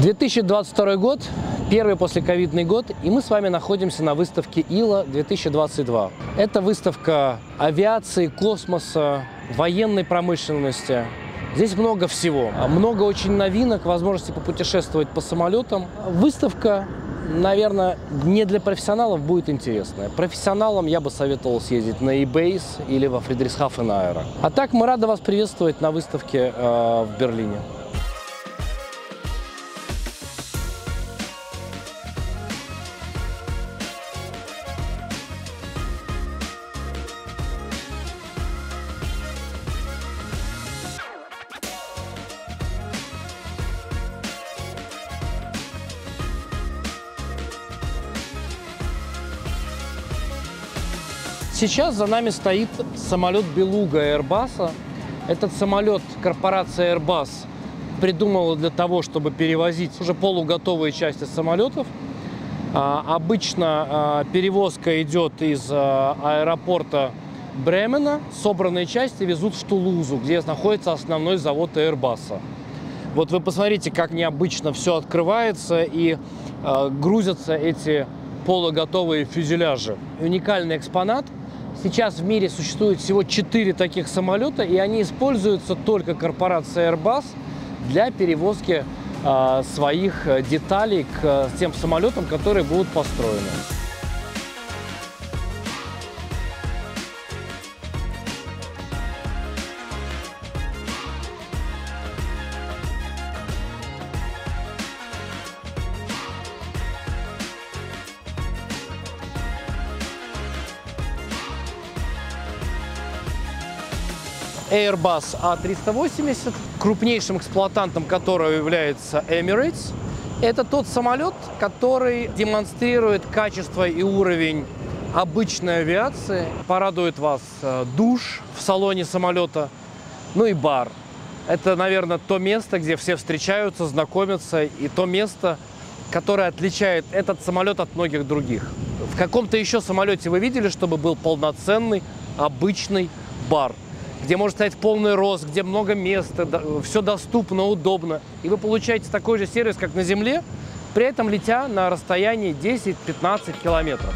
2022 год, первый после ковидный год, и мы с вами находимся на выставке ИЛА 2022. Это выставка авиации, космоса, военной промышленности. Здесь много всего, много очень новинок, возможности попутешествовать по самолетам. Выставка, наверное, не для профессионалов будет интересная. Профессионалам я бы советовал съездить на eBase или во Фридрихсхафен Аэро. А так мы рады вас приветствовать на выставке э, в Берлине. Сейчас за нами стоит самолет Белуга Airbus. Этот самолет корпорация Airbus придумала для того, чтобы перевозить уже полуготовые части самолетов. А, обычно а, перевозка идет из а, аэропорта Бремена. Собранные части везут в Тулузу, где находится основной завод Airbus. Вот вы посмотрите, как необычно все открывается и грузятся эти полуготовые фюзеляжи. Уникальный экспонат – Сейчас в мире существует всего 4 таких самолета, и они используются только корпорацией Airbus для перевозки э, своих деталей к э, тем самолетам, которые будут построены. Airbus A380, крупнейшим эксплуатантом которого является Emirates. Это тот самолет, который демонстрирует качество и уровень обычной авиации. Порадует вас э, душ в салоне самолета, ну и бар. Это, наверное, то место, где все встречаются, знакомятся, и то место, которое отличает этот самолет от многих других. В каком-то еще самолете вы видели, чтобы был полноценный, обычный бар – где может стоять полный рост, где много места, все доступно, удобно. И вы получаете такой же сервис, как на Земле, при этом летя на расстоянии 10-15 километров.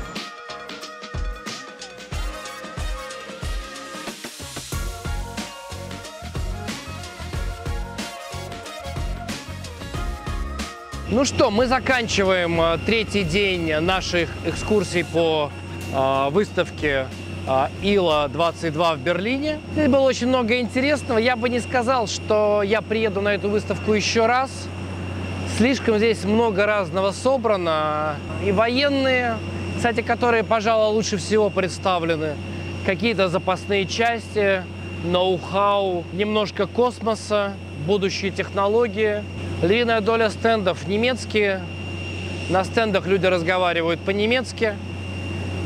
Ну что, мы заканчиваем э, третий день наших экскурсий по э, выставке ИЛА-22 в Берлине. Здесь было очень много интересного. Я бы не сказал, что я приеду на эту выставку еще раз. Слишком здесь много разного собрано. И военные, кстати, которые, пожалуй, лучше всего представлены. Какие-то запасные части, ноу-хау, немножко космоса, будущие технологии. Львиная доля стендов немецкие. На стендах люди разговаривают по-немецки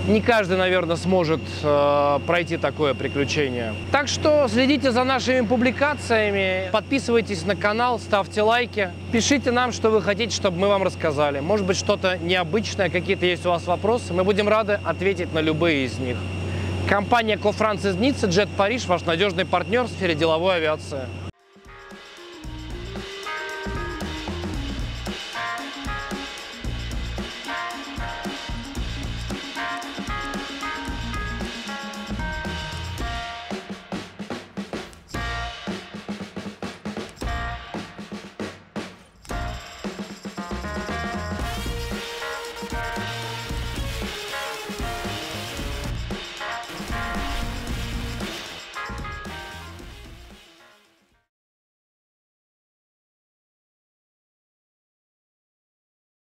не каждый, наверное, сможет э, пройти такое приключение. Так что следите за нашими публикациями, подписывайтесь на канал, ставьте лайки, пишите нам, что вы хотите, чтобы мы вам рассказали. Может быть, что-то необычное, какие-то есть у вас вопросы. Мы будем рады ответить на любые из них. Компания Кофранц из Ниццы, Джет Париж, ваш надежный партнер в сфере деловой авиации.